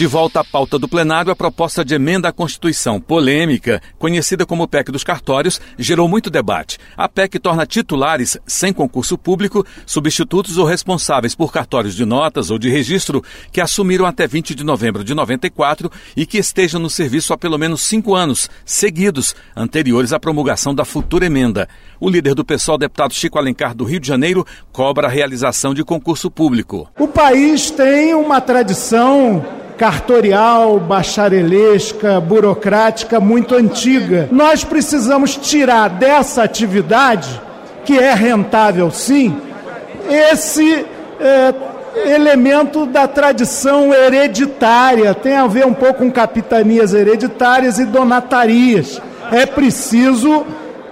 De volta à pauta do plenário, a proposta de emenda à Constituição polêmica, conhecida como PEC dos cartórios, gerou muito debate. A PEC torna titulares, sem concurso público, substitutos ou responsáveis por cartórios de notas ou de registro que assumiram até 20 de novembro de 94 e que estejam no serviço há pelo menos cinco anos, seguidos, anteriores à promulgação da futura emenda. O líder do PSOL, deputado Chico Alencar, do Rio de Janeiro, cobra a realização de concurso público. O país tem uma tradição cartorial, bacharelesca, burocrática muito antiga. Nós precisamos tirar dessa atividade, que é rentável sim, esse é, elemento da tradição hereditária, tem a ver um pouco com capitanias hereditárias e donatarias. É preciso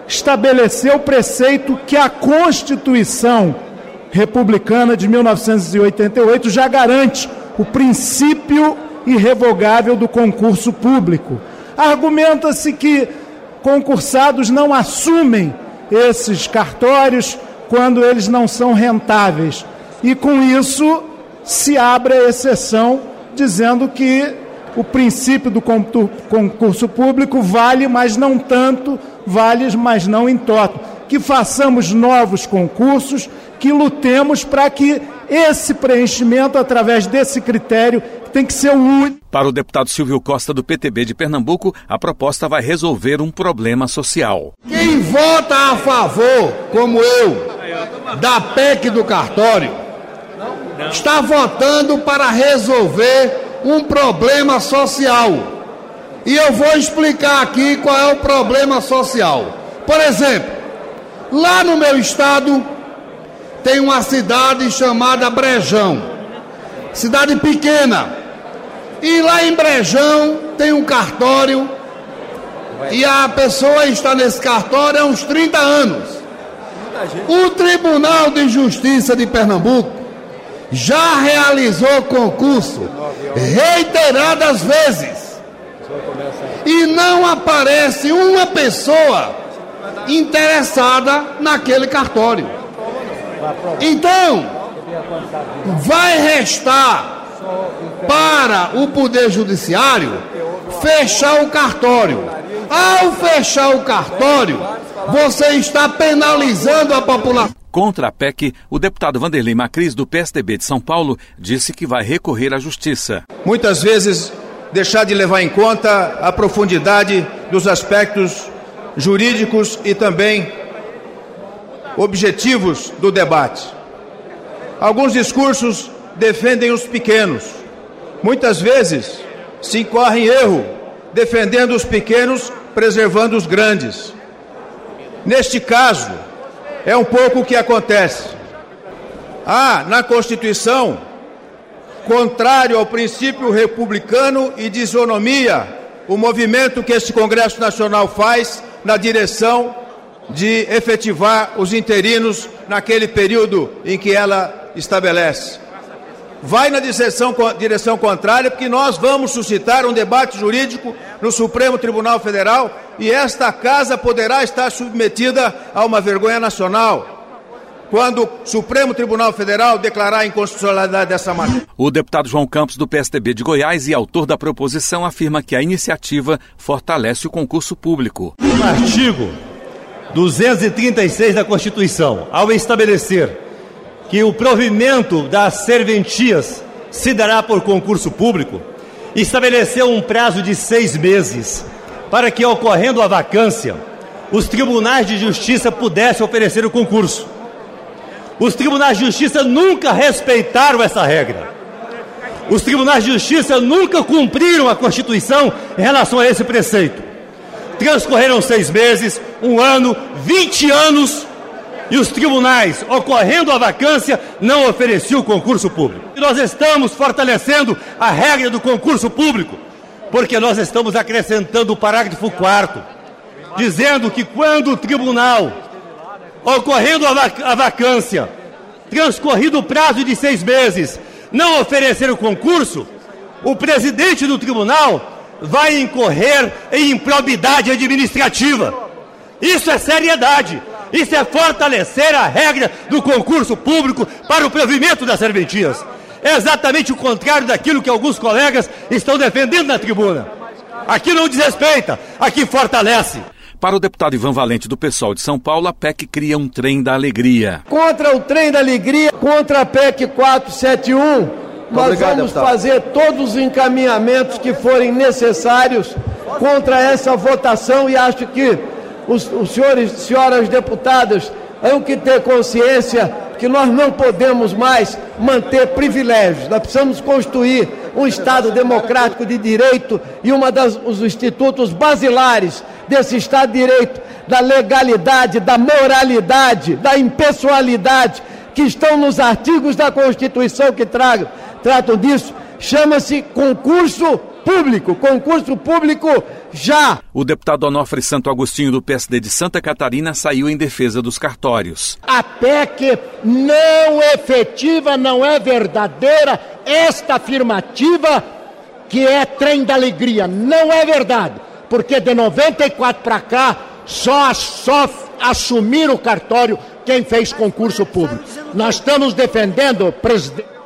estabelecer o preceito que a Constituição Republicana de 1988 já garante o princípio irrevogável do concurso público. Argumenta-se que concursados não assumem esses cartórios quando eles não são rentáveis. E com isso se abre a exceção, dizendo que o princípio do concurso público vale, mas não tanto, vale, mas não em toto. Que façamos novos concursos, que lutemos para que esse preenchimento, através desse critério, tem que ser o único. Para o deputado Silvio Costa, do PTB de Pernambuco, a proposta vai resolver um problema social. Quem vota a favor, como eu, da PEC do cartório, está votando para resolver um problema social. E eu vou explicar aqui qual é o problema social. Por exemplo, lá no meu estado, tem uma cidade chamada Brejão. Cidade pequena. E lá em Brejão tem um cartório. E a pessoa está nesse cartório há uns 30 anos. O Tribunal de Justiça de Pernambuco já realizou concurso reiteradas vezes. E não aparece uma pessoa interessada naquele cartório. Então, vai restar para o Poder Judiciário fechar o cartório. Ao fechar o cartório, você está penalizando a população. Contra a PEC, o deputado Vanderlei Macris, do PSDB de São Paulo, disse que vai recorrer à justiça. Muitas vezes, deixar de levar em conta a profundidade dos aspectos jurídicos e também objetivos do debate. Alguns discursos defendem os pequenos. Muitas vezes se incorre em erro, defendendo os pequenos, preservando os grandes. Neste caso, é um pouco o que acontece. Há na Constituição, contrário ao princípio republicano e de isonomia, o movimento que este Congresso Nacional faz na direção de efetivar os interinos naquele período em que ela estabelece. Vai na direção, direção contrária, porque nós vamos suscitar um debate jurídico no Supremo Tribunal Federal e esta casa poderá estar submetida a uma vergonha nacional quando o Supremo Tribunal Federal declarar a inconstitucionalidade dessa matéria. O deputado João Campos, do PSDB de Goiás e autor da proposição, afirma que a iniciativa fortalece o concurso público. No artigo 236 da Constituição, ao estabelecer que o provimento das serventias se dará por concurso público, estabeleceu um prazo de seis meses para que, ocorrendo a vacância, os tribunais de justiça pudessem oferecer o concurso. Os tribunais de justiça nunca respeitaram essa regra. Os tribunais de justiça nunca cumpriram a Constituição em relação a esse preceito. Transcorreram seis meses, um ano, vinte anos, e os tribunais, ocorrendo a vacância, não ofereciam concurso público. E nós estamos fortalecendo a regra do concurso público, porque nós estamos acrescentando o parágrafo 4 dizendo que quando o tribunal, ocorrendo a, vac a vacância, transcorrido o prazo de seis meses, não oferecer o concurso, o presidente do tribunal vai incorrer em improbidade administrativa. Isso é seriedade. Isso é fortalecer a regra do concurso público para o provimento das serventias. É exatamente o contrário daquilo que alguns colegas estão defendendo na tribuna. Aqui não desrespeita, aqui fortalece. Para o deputado Ivan Valente do PSOL de São Paulo, a PEC cria um trem da alegria. Contra o trem da alegria, contra a PEC 471, nós Obrigado, vamos deputado. fazer todos os encaminhamentos que forem necessários contra essa votação e acho que os, os senhores e senhoras deputadas têm que ter consciência que nós não podemos mais manter privilégios. Nós precisamos construir um Estado democrático de direito e um dos institutos basilares desse Estado de Direito, da legalidade, da moralidade, da impessoalidade, que estão nos artigos da Constituição que tragam, tratam disso, chama-se concurso público, concurso público já. O deputado Onofre Santo Agostinho do PSD de Santa Catarina saiu em defesa dos cartórios. A PEC não é efetiva, não é verdadeira, esta afirmativa que é trem da alegria, não é verdade, porque de 94 para cá só, só assumir o cartório quem fez concurso público. Nós estamos defendendo, presidente,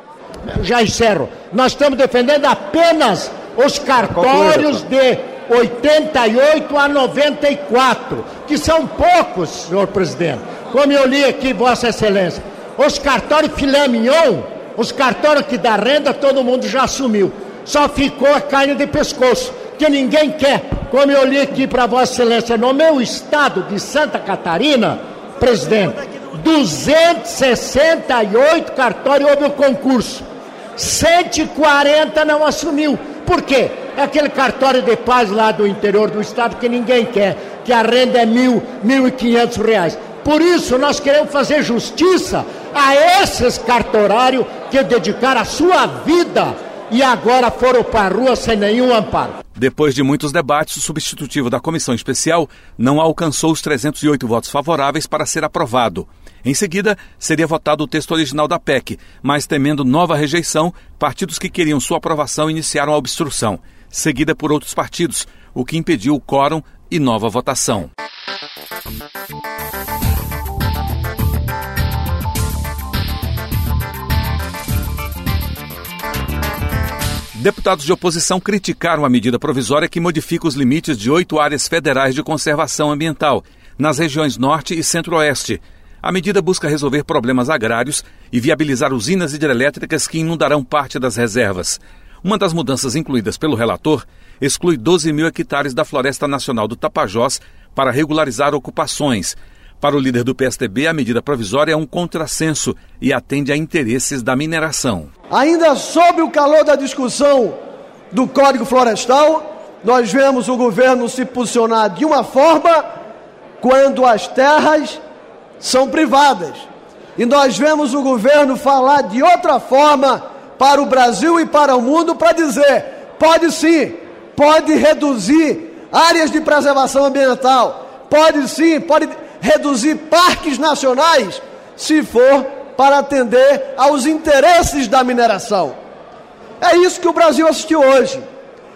já encerro, nós estamos defendendo apenas os cartórios de 88 a 94, que são poucos, senhor presidente. Como eu li aqui, Vossa Excelência, os cartórios filé mignon, os cartórios que dá renda, todo mundo já assumiu. Só ficou a carne de pescoço, que ninguém quer. Como eu li aqui para Vossa Excelência, no meu estado de Santa Catarina, presidente, 268 cartórios houve o concurso, 140 não assumiu. Por quê? É aquele cartório de paz lá do interior do estado que ninguém quer, que a renda é mil, mil e quinhentos reais. Por isso nós queremos fazer justiça a esses cartorários que dedicaram a sua vida e agora foram para a rua sem nenhum amparo. Depois de muitos debates, o substitutivo da comissão especial não alcançou os 308 votos favoráveis para ser aprovado. Em seguida, seria votado o texto original da PEC, mas temendo nova rejeição, partidos que queriam sua aprovação iniciaram a obstrução, seguida por outros partidos, o que impediu o quórum e nova votação. Deputados de oposição criticaram a medida provisória que modifica os limites de oito áreas federais de conservação ambiental, nas regiões Norte e Centro-Oeste. A medida busca resolver problemas agrários e viabilizar usinas hidrelétricas que inundarão parte das reservas. Uma das mudanças incluídas pelo relator exclui 12 mil hectares da Floresta Nacional do Tapajós para regularizar ocupações, para o líder do PSDB, a medida provisória é um contrassenso e atende a interesses da mineração. Ainda sob o calor da discussão do Código Florestal, nós vemos o governo se posicionar de uma forma quando as terras são privadas. E nós vemos o governo falar de outra forma para o Brasil e para o mundo para dizer: pode sim, pode reduzir áreas de preservação ambiental, pode sim, pode reduzir parques nacionais, se for para atender aos interesses da mineração. É isso que o Brasil assistiu hoje.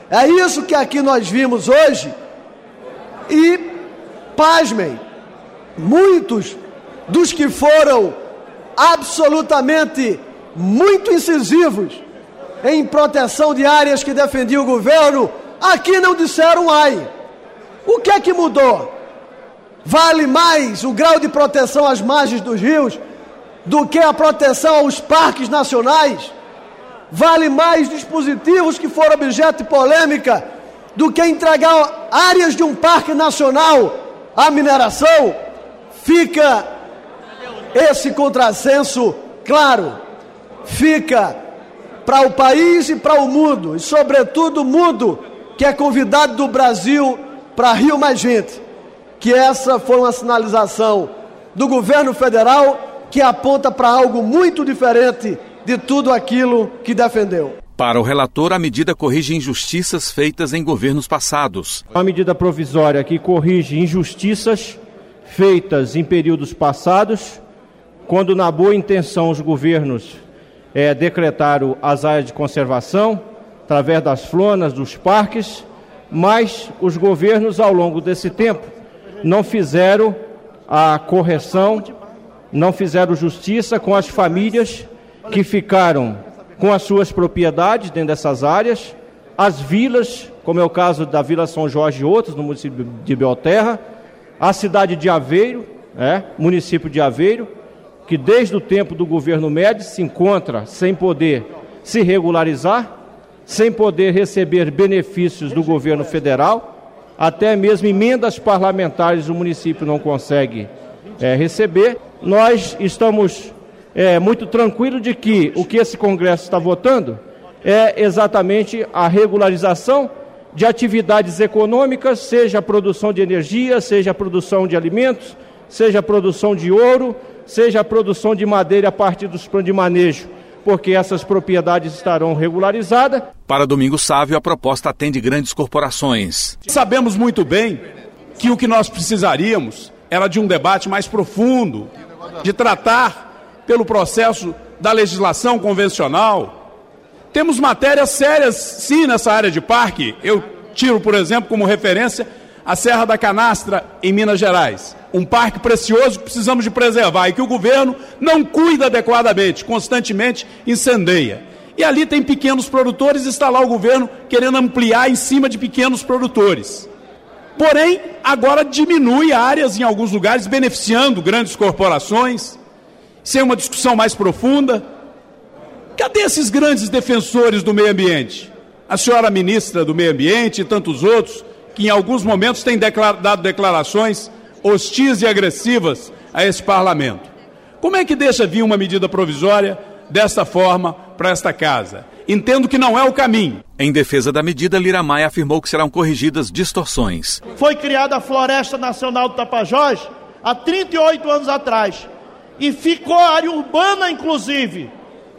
É isso que aqui nós vimos hoje. E, pasmem, muitos dos que foram absolutamente muito incisivos em proteção de áreas que defendiam o governo, aqui não disseram ai. O que é que mudou? Vale mais o grau de proteção às margens dos rios do que a proteção aos parques nacionais? Vale mais dispositivos que foram objeto de polêmica do que entregar áreas de um parque nacional à mineração? Fica esse contrassenso claro. Fica para o país e para o mundo, e sobretudo o mundo que é convidado do Brasil para Rio Mais Gente que essa foi uma sinalização do governo federal que aponta para algo muito diferente de tudo aquilo que defendeu. Para o relator, a medida corrige injustiças feitas em governos passados. Uma medida provisória que corrige injustiças feitas em períodos passados, quando, na boa intenção, os governos é, decretaram as áreas de conservação, através das flonas, dos parques, mas os governos, ao longo desse tempo, não fizeram a correção, não fizeram justiça com as famílias que ficaram com as suas propriedades dentro dessas áreas, as vilas, como é o caso da Vila São Jorge e outros, no município de Belterra, a cidade de Aveiro, é, município de Aveiro, que desde o tempo do governo Médici se encontra sem poder se regularizar, sem poder receber benefícios do governo federal, até mesmo emendas parlamentares o município não consegue é, receber. Nós estamos é, muito tranquilos de que o que esse Congresso está votando é exatamente a regularização de atividades econômicas, seja a produção de energia, seja a produção de alimentos, seja a produção de ouro, seja a produção de madeira a partir dos planos de manejo, porque essas propriedades estarão regularizadas. Para Domingo Sávio, a proposta atende grandes corporações. Sabemos muito bem que o que nós precisaríamos era de um debate mais profundo, de tratar pelo processo da legislação convencional. Temos matérias sérias, sim, nessa área de parque. Eu tiro, por exemplo, como referência a Serra da Canastra, em Minas Gerais. Um parque precioso que precisamos de preservar e que o governo não cuida adequadamente, constantemente incendeia. E ali tem pequenos produtores está lá o governo querendo ampliar em cima de pequenos produtores. Porém, agora diminui áreas em alguns lugares, beneficiando grandes corporações, sem uma discussão mais profunda. Cadê esses grandes defensores do meio ambiente? A senhora ministra do Meio Ambiente e tantos outros que em alguns momentos tem declar dado declarações hostis e agressivas a esse parlamento. Como é que deixa vir uma medida provisória desta forma para esta casa? Entendo que não é o caminho. Em defesa da medida, Lira Maia afirmou que serão corrigidas distorções. Foi criada a Floresta Nacional do Tapajós há 38 anos atrás e ficou a área urbana, inclusive,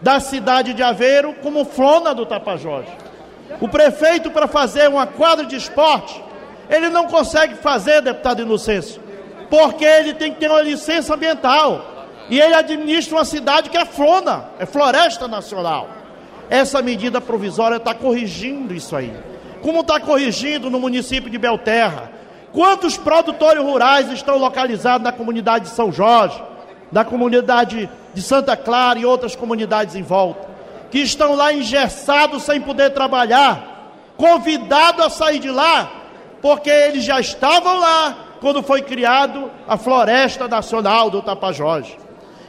da cidade de Aveiro como flona do Tapajós. O prefeito, para fazer uma quadra de esporte, ele não consegue fazer, deputado Inocêncio, porque ele tem que ter uma licença ambiental. E ele administra uma cidade que é flona, é floresta nacional. Essa medida provisória está corrigindo isso aí. Como está corrigindo no município de Belterra? Quantos produtores rurais estão localizados na comunidade de São Jorge, na comunidade de Santa Clara e outras comunidades em volta? Que estão lá engessados sem poder trabalhar, convidados a sair de lá porque eles já estavam lá quando foi criado a Floresta Nacional do Tapajós.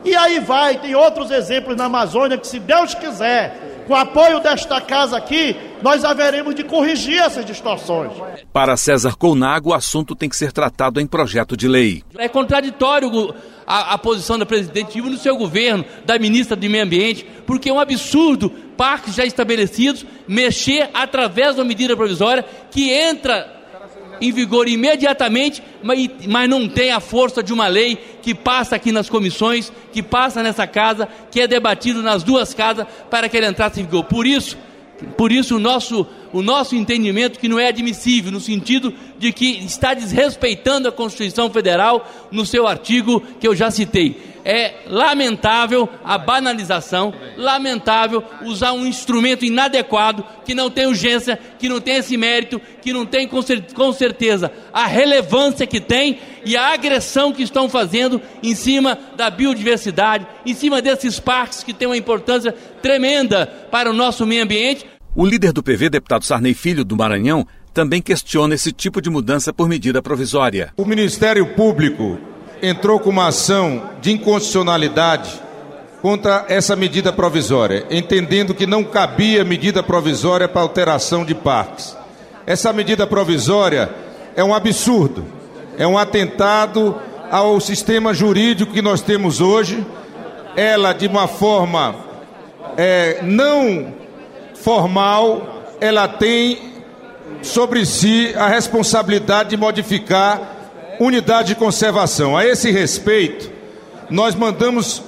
E aí vai, tem outros exemplos na Amazônia que, se Deus quiser, com o apoio desta casa aqui, nós haveremos de corrigir essas distorções. Para César Colnago, o assunto tem que ser tratado em projeto de lei. É contraditório a, a posição da presidente e no seu governo, da ministra do Meio Ambiente, porque é um absurdo parques já estabelecidos mexer através de uma medida provisória que entra em vigor imediatamente, mas, não tem a força de uma lei que passa aqui nas comissões, que passa nessa casa, que é debatido nas duas casas para que ele entrasse em vigor. Por isso, por isso o nosso, o nosso entendimento que não é admissível, no sentido de que está desrespeitando a Constituição Federal no seu artigo que eu já citei é lamentável a banalização, lamentável usar um instrumento inadequado, que não tem urgência, que não tem esse mérito, que não tem com certeza a relevância que tem e a agressão que estão fazendo em cima da biodiversidade, em cima desses parques que têm uma importância tremenda para o nosso meio ambiente. O líder do PV, deputado Sarney Filho, do Maranhão, também questiona esse tipo de mudança por medida provisória. O Ministério Público entrou com uma ação de inconstitucionalidade contra essa medida provisória, entendendo que não cabia medida provisória para alteração de parques. Essa medida provisória é um absurdo, é um atentado ao sistema jurídico que nós temos hoje. Ela, de uma forma é, não formal, ela tem sobre si a responsabilidade de modificar unidade de conservação. A esse respeito, nós mandamos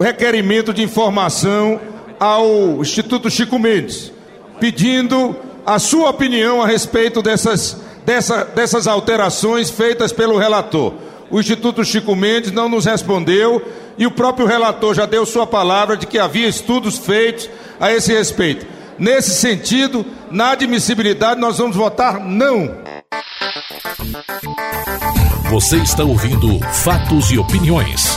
requerimento de informação ao Instituto Chico Mendes, pedindo a sua opinião a respeito dessas, dessa, dessas alterações feitas pelo relator. O Instituto Chico Mendes não nos respondeu e o próprio relator já deu sua palavra de que havia estudos feitos a esse respeito. Nesse sentido, na admissibilidade, nós vamos votar não. Você está ouvindo Fatos e Opiniões.